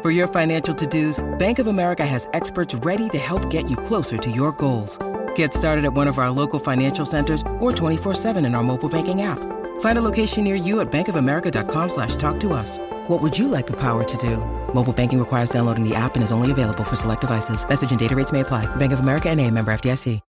For your financial to dos, Bank of America has experts ready to help get you closer to your goals. Get started at one of our local financial centers or 24-7 in our mobile banking app. Find a location near you at bankofamerica.com slash talk to us. What would you like the power to do? Mobile banking requires downloading the app and is only available for select devices. Message and data rates may apply. Bank of America and a member FDIC.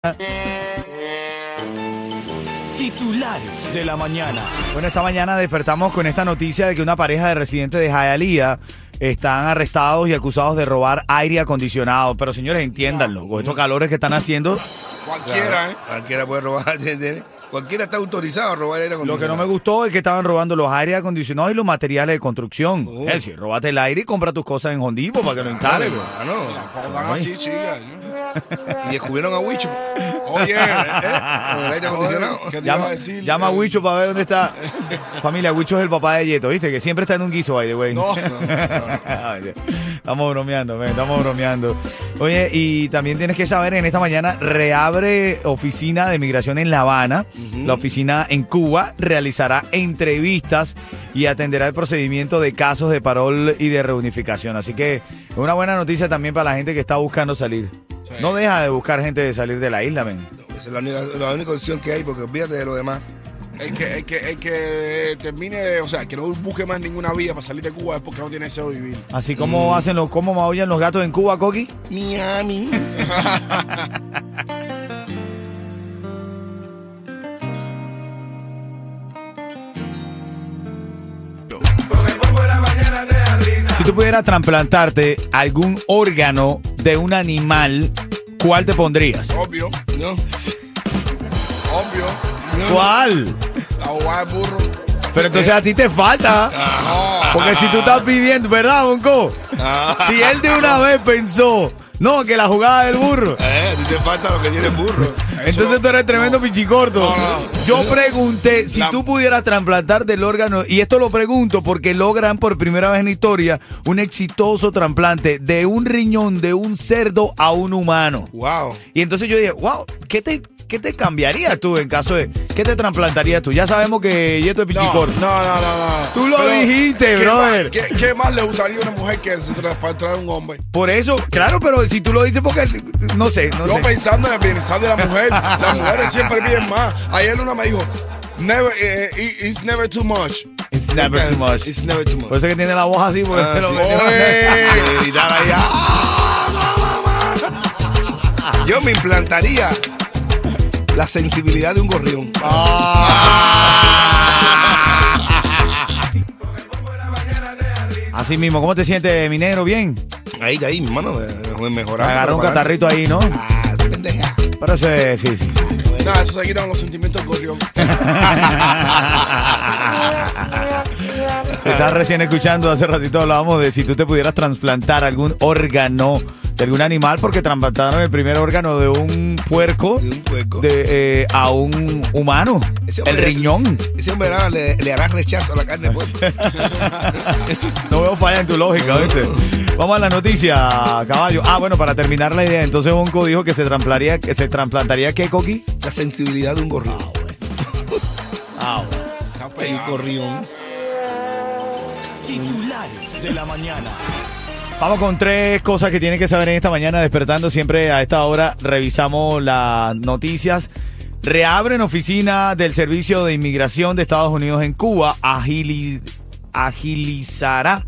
Titulares de la mañana. Bueno, esta mañana despertamos con esta noticia de que una pareja de residentes de Hialeah están arrestados y acusados de robar aire acondicionado. Pero señores, entiéndanlo, con estos calores que están haciendo, Cualquiera, ¿eh? Cualquiera puede robar. ¿entiendes? Cualquiera está autorizado a robar aire lo que acondicionado. no me gustó es que estaban robando los aire acondicionados y los materiales de construcción. Oh. Es decir, robate el aire y compra tus cosas en Hondipo para que lo instales. bro. Ah, no. Tampoco tan así, chica. Y descubrieron a Huicho. Oye, ¿eh? Con el aire acondicionado. ¿qué te iba Llama, a decir? llama a Eh, Huicho para ver dónde está. Familia, Huicho es el papá de Yeto, ¿viste? Que siempre está en un guiso, by the way. No. Ay, estamos bromeando, men, estamos bromeando. Oye, y también tienes que saber, en esta mañana reabre oficina de migración en La Habana. La oficina en Cuba realizará entrevistas y atenderá el procedimiento de casos de parol y de reunificación. Así que es una buena noticia también para la gente que está buscando salir. No deja de buscar gente de salir de la isla, men. Esa es la única, la única opción que hay porque olvídate de lo demás. El que, el que, el que termine, de- o sea, que no busque más ninguna vía para salir de Cuba es porque no tiene deseo de vivir. Así como hacen los, cómo maullan los gatos en Cuba, Coqui. Miami. Si tú pudieras trasplantarte algún órgano de un animal, ¿cuál te pondrías? Obvio, ¿No? obvio. ¿Cuál? La bobada del burro. Pero entonces a ti te falta. Porque si tú estás pidiendo, ¿verdad, Bonco? Si él de una vez pensó, no, que la jugada del burro. Eh, te falta lo que tiene el burro. Entonces tú eres tremendo pichicorto. No, no. Yo pregunté si tú pudieras trasplantarte el órgano, y esto lo pregunto porque logran por primera vez en la historia un exitoso trasplante de un riñón de un cerdo a un humano. Wow. Y entonces yo dije, wow, ¿qué te, qué te cambiarías tú en caso de, qué te trasplantarías tú? Ya sabemos que Yeto es No, no, no, no, no. Tú lo dijiste, ¿qué brother. más- ¿qué, qué más le gustaría a una mujer que se trasplantar a un hombre? Por eso, claro, pero si tú lo dices porque, no sé, no Yo sé. pensando en el bienestar de la mujer, las mujeres siempre piden más. Ayer una me dijo, never, eh, it- it's never too much. It's never too much. It's never too much. Por eso que tiene la voz así, porque te lo gritar ¡ah! Yo me implantaría la sensibilidad de un gorrión. Así mismo, ¿cómo te sientes, mi negro? Bien. Ahí, ahí, mi mano, me mejorando. Agarró un catarrito ahí, ¿no? Ah, pendeja. Pero eso es, sí, sí, sí. Nada, eso se quitan los sentimientos gorrión. Se está recién escuchando, hace ratito hablábamos de si tú te pudieras trasplantar algún órgano de algún animal, porque trasplantaron el primer órgano de un puerco De un puerco. de, eh, a un humano, Ese el hombre- riñón. Ese hombre le, le hará rechazo a la carne pues. No veo falla en tu lógica, ¿viste? Vamos a la noticia, caballo. Ah, bueno, para terminar la idea, entonces Bonco dijo que se trasplantaría, que se trasplantaría ¿qué, Coqui? La sensibilidad de un gorrión. Ah, bueno. El gorrión. Titulares de la mañana. Vamos con tres cosas que tienen que saber en esta mañana despertando. Siempre a esta hora revisamos las noticias. Reabren oficina del Servicio de Inmigración de Estados Unidos en Cuba. Agili- agilizará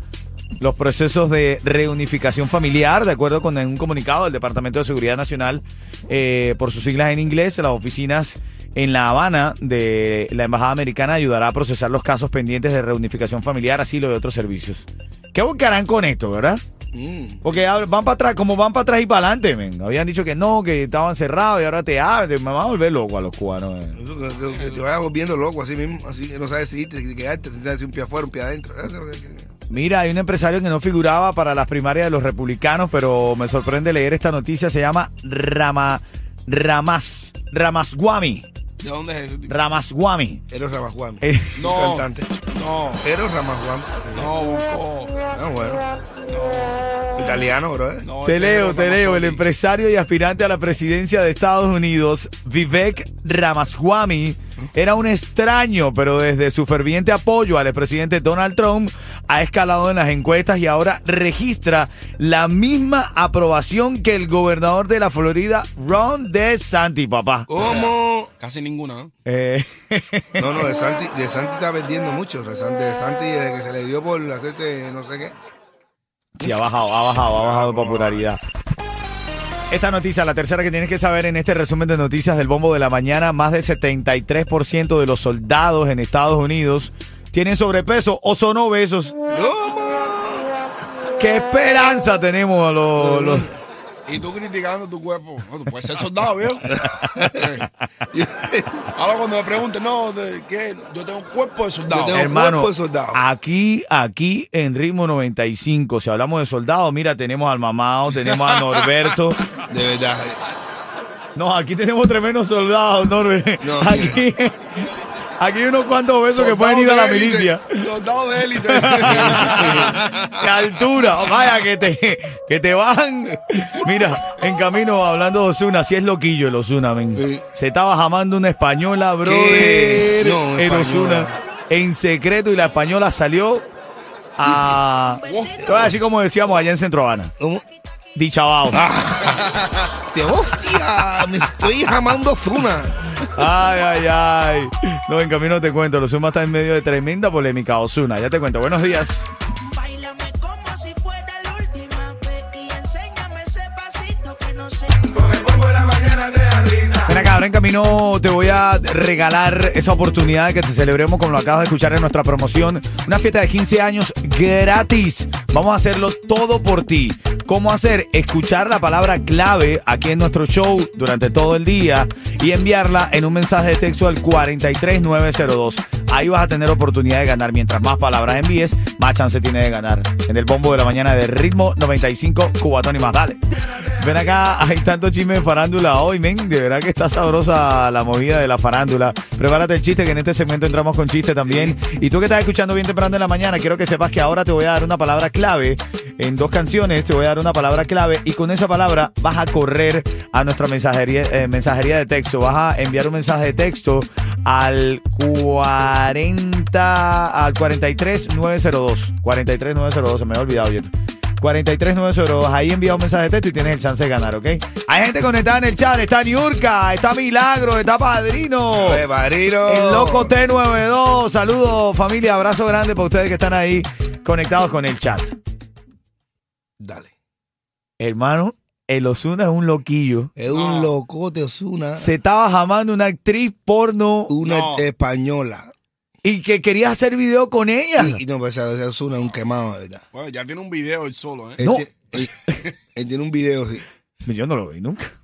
los procesos de reunificación familiar, de acuerdo con un comunicado del Departamento de Seguridad Nacional, eh, por sus siglas en inglés, las oficinas en La Habana de la Embajada Americana ayudará a procesar los casos pendientes de reunificación familiar, asilo y otros servicios. ¿Qué buscarán con esto, verdad? Mm. Porque van para atrás, como van para atrás y para adelante, men. Habían dicho que no, que estaban cerrados y ahora te abren. Me van a volver loco a los cubanos. men. Eso, que, te vayas volviendo loco así mismo, así que no sabes si irte, si quedarte, si sabes si un pie afuera, un pie adentro. Eso es lo que quieren. Mira, hay un empresario que no figuraba para las primarias de los republicanos, pero me sorprende leer esta noticia. Se llama Rama, Ramas, Ramaswamy. ¿De dónde es ese tipo? Ramaswamy. Eros Ramajuan. Eh, No. Cantante. No, Eros Ramajuan. no, Bonco. Ah, bueno. Italiano, bro. ¿eh? No, Te leo, te leo. El empresario y aspirante a la presidencia de Estados Unidos, Vivek Ramaswamy, era un extraño, pero desde su ferviente apoyo al expresidente Donald Trump ha escalado en las encuestas y ahora registra la misma aprobación que el gobernador de la Florida, Ron DeSantis, papá. ¿Cómo? Casi ninguna, ¿no? Eh, No, no, de Santi, de Santi está vendiendo mucho. De Santi, de Santi, desde que se le dio por hacerse no sé qué. Sí, ha bajado, ha bajado, ha bajado de popularidad. Esta noticia, la tercera que tienes que saber en este resumen de noticias del Bombo de la Mañana, más del 73% de los soldados en Estados Unidos tienen sobrepeso o son obesos. ¿Qué esperanza tenemos a los... los- Y tú criticando tu cuerpo. No, tú puedes ser soldado, ¿viejo? Ahora cuando me pregunten, no, ¿de qué? Yo tengo un cuerpo de soldado. Yo tengo- Hermano, cuerpo de soldado. aquí, aquí en Ritmo 95, si hablamos de soldados, mira, tenemos al mamado, tenemos a Norberto. De verdad. No, aquí tenemos tremendos soldados, Norberto. No, aquí, aquí hay unos cuantos obesos que pueden ir a la élite, milicia. Soldado de élite. de altura. Vaya, que te, que te van. Mira, en camino hablando de Osuna, si es loquillo el Osuna, men. Sí. Se estaba jamando una española, brother. ¿Qué? No, el española. Osuna. En secreto y la española salió a. Te voy a decir como decíamos allá en Centro Habana. Dichabao. Hostia, me estoy jamando Zuna. Ay, ay, ay. No, en camino te cuento. El Osuna está en medio de tremenda polémica. Osuna, ya te cuento. Buenos días. Báilame como si fuera la última vez y enséñame ese pasito que no sé. Ven acá, ahora en camino te voy a regalar esa oportunidad de que te celebremos, como lo acabas de escuchar en nuestra promoción, una fiesta de 15 años gratis. Vamos a hacerlo todo por ti. ¿Cómo hacer? Escuchar la palabra clave aquí en nuestro show durante todo el día y enviarla en un mensaje de texto al 43902. Ahí vas a tener oportunidad de ganar. Mientras más palabras envíes, más chance tiene de ganar. En el bombo de la mañana de ritmo 95 Cubatón y más. Dale. Ven acá, hay tanto chisme de farándula hoy, men. De verdad que está sabrosa la movida de la farándula. Prepárate el chiste, que en este segmento entramos con chiste también. Y tú que estás escuchando bien temprano en la mañana, quiero que sepas que ahora te voy a dar una palabra clave. En dos canciones te voy a dar una palabra clave y con esa palabra vas a correr a nuestra mensajería, eh, mensajería de texto. Vas a enviar un mensaje de texto al 40, al 43902. 43902, se me había olvidado, Yeto. 43902. Ahí envía un mensaje de texto y tienes el chance de ganar, ¿ok? Hay gente conectada en el chat. Está Niurka, está Milagro, está Padrino. Eh, padrino. El loco T92. Saludos, familia. Abrazo grande para ustedes que están ahí conectados con el chat. Dale. Hermano, el Osuna es un loquillo. Es un locote Osuna. Se estaba jamando una actriz porno Una No. española. Y que quería hacer video con ella. Y, y no, pues ese Osuna es un quemado, de verdad. Bueno, ya tiene un video él solo, ¿eh? Él, No. él- él tiene un video, sí. Yo no lo vi nunca.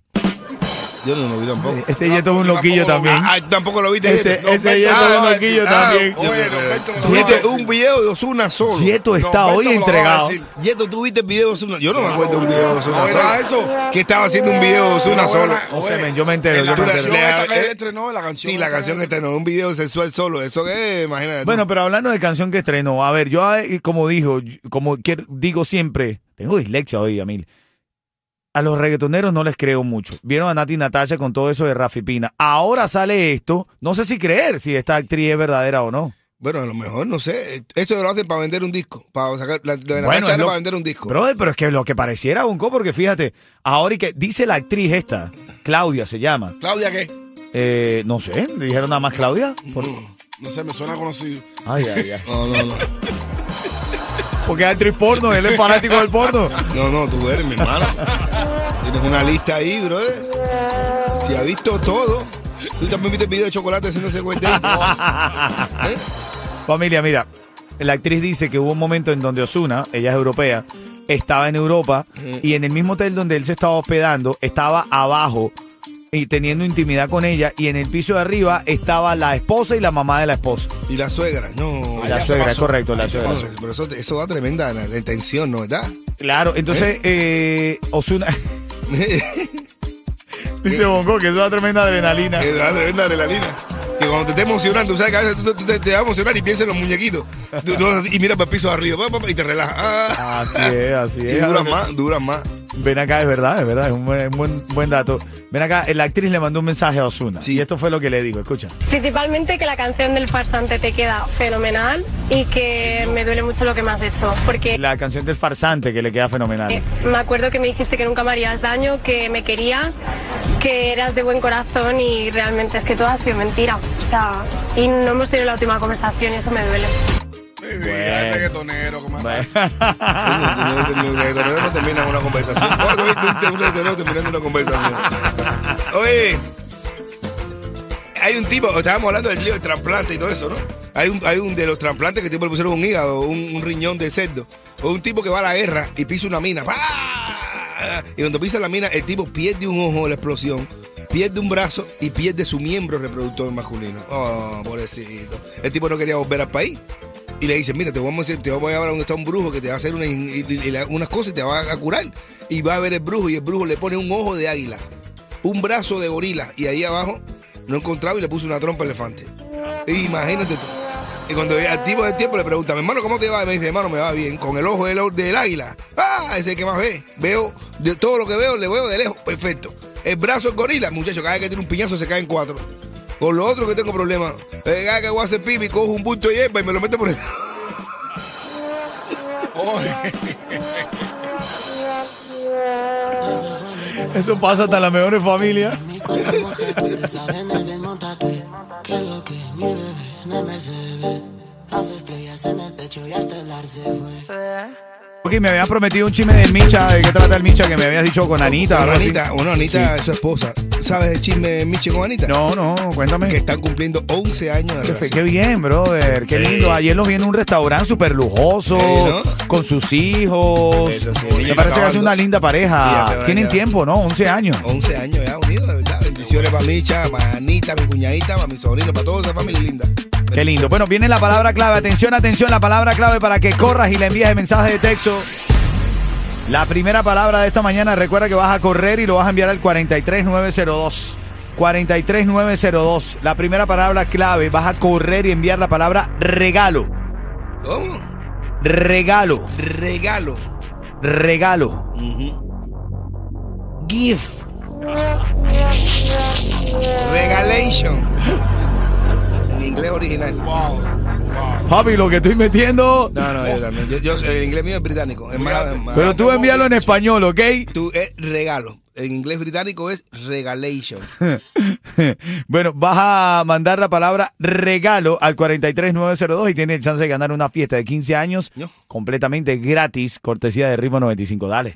Yo no lo vi tampoco. Ese Yeto es un loquillo también. Ah, ah, tampoco lo viste. Ese, Yeto? ese Yeto es un loquillo también. Oye, un video de Osuna solo. Yeto está hoy entregado. Yeto, ¿tú viste el video de Osuna? Yo no me acuerdo de un video de Osuna solo. eso. Que estaba haciendo un video de Osuna No, solo. yo me entero, en yo La me canción entero. Eh, estrenó, la canción. Sí, la canción que estrenó, un video sexual solo. Eso que, imagínate. Bueno, pero hablando de canción que estrenó, a ver, yo eh, como dijo, como quiero- digo siempre, tengo dislexia hoy, Amil. A los reggaetoneros no les creo mucho. Vieron a Nati Natasha con todo eso de Rafi Pina. Ahora sale esto, no sé si creer si esta actriz es verdadera o no. Bueno, a lo mejor, no sé. Eso lo hacen para vender un disco. Para sacar. La, lo de la Bueno, lo- para vender un disco. Brother, pero es que lo que pareciera, Bonco, porque fíjate, ahora y que dice la actriz esta, Claudia se llama. ¿Claudia qué? Eh, no sé, le dijeron nada más Claudia. Por- No sé, me suena conocido. Ay, ay, ay. No, no, no. Porque es actriz porno, él es fanático del porno. No, no, tú eres mi hermana. Tienes una lista ahí, brother. Si ha visto todo. Tú también viste el video de chocolate haciendo ese cuento. ¿Eh? Familia, mira, la actriz dice que hubo un momento en donde Osuna, ella es europea, estaba en Europa y en el mismo hotel donde él se estaba hospedando, estaba abajo y teniendo intimidad con ella y en el piso de arriba estaba la esposa y la mamá de la esposa. Y la suegra, no. La suegra, es correcto, la suegra. Pero, pero eso, eso da tremenda la, la tensión, ¿no? ¿Verdad? Claro, entonces eh, Osuna dice Bongo que eso da tremenda adrenalina. Que da tremenda adrenalina. Que cuando te estés emocionando, tú sabes que a veces tú, tú te, te vas a emocionar y piensas en los muñequitos. Tú- y miras para el piso de arriba pa, pa, pa, y te relajas. Ah. Así es, así Y es. duran más, duran más. Ven acá, es verdad, es verdad, es un buen, buen, buen dato. Ven acá, la actriz le mandó un mensaje a Osuna. Sí. Y esto fue lo que le digo, escucha. Principalmente que la canción del farsante te queda fenomenal y que me duele mucho lo que me has hecho. Porque La canción del farsante que le queda fenomenal. eh, me acuerdo que me dijiste que nunca me harías daño, que me querías, que eras de buen corazón y realmente es que todo ha sido mentira. O sea, y no hemos tenido la última conversación y eso me duele. Sí, es reggaetonero, como. Un reggaetonero no termina una conversación. ¿Cuándo viste un un reggaetonero terminando una conversación? Oye, hay un tipo, estábamos hablando del lío del trasplante y todo eso, ¿no? Hay un, hay un de los trasplantes que tipo le pusieron un hígado, un, un riñón de cerdo. O un tipo que va a la guerra y pisa una mina. ¡Pah! Y cuando pisa la mina, el tipo pierde un ojo de la explosión, pierde un brazo y pierde su miembro reproductor masculino. Oh, pobrecito. El tipo no quería volver al país. Y le dice, mira, te vamos a, te vamos a llevar a donde está un brujo que te va a hacer una- y- y- y la- unas cosas y te va a curar. Y va a ver el brujo y el brujo le pone un ojo de águila, un brazo de gorila y ahí abajo no encontraba y le puso una trompa de elefante. Imagínate tú. Y cuando al tipo del tiempo le pregunta, mi hermano, ¿cómo te va? Y me dice, hermano, me va bien. Con el ojo del, del águila. Ah, ese es el que más ve. Veo, de todo lo que veo, le veo de lejos. Perfecto. El brazo es gorila, muchacho. Cada vez que tiene un piñazo se caen cuatro. Con lo otro que tengo problema. eh, Cada vez que voy a hacer pipi, cojo un bulto de hierba y me lo meto por el... Eso pasa hasta las mejores familias. Las estrellas en el techo y hasta el ar se fue. Ok, me habías prometido un chisme del Micha. ¿De qué trata el Micha que me habías dicho con Anita? Así? Anita, bueno, Anita es su esposa. ¿Sabes el chisme de Michi con Anita? No, no, cuéntame. Que están cumpliendo 11 años de Qué, fe- relación. qué bien, brother. Qué Sí. lindo. Ayer los vi en un restaurante súper lujoso, Sí, ¿no? con sus hijos. Eso Me parece que es una linda pareja. Tienen ya. tiempo, ¿no? 11 años. 11 años ya unidos, de verdad. Bendiciones para Micha, para Anita, mi cuñadita, para mi sobrino, para toda esa familia linda. Qué lindo. Bueno, viene la palabra clave. Atención, atención, la palabra clave para que corras y le envíes el mensaje de texto. La primera palabra de esta mañana, recuerda que vas a correr y lo vas a enviar al 43902. 43902. La primera palabra clave, vas a correr y enviar la palabra regalo. ¿Cómo? Regalo. Regalo. Regalo. Gift. Regalation. Original. Papi, lo que estoy metiendo. No, no, yo también. Yo, yo, el inglés mío es británico. Es más, es más- Pero tú envíalo en español, ¿ok? Tú es regalo. En inglés británico es regalation. bueno, vas a mandar la palabra regalo al 43902 y tienes el chance de ganar una fiesta de 15 años No. completamente gratis, cortesía de Ritmo 95. Dale.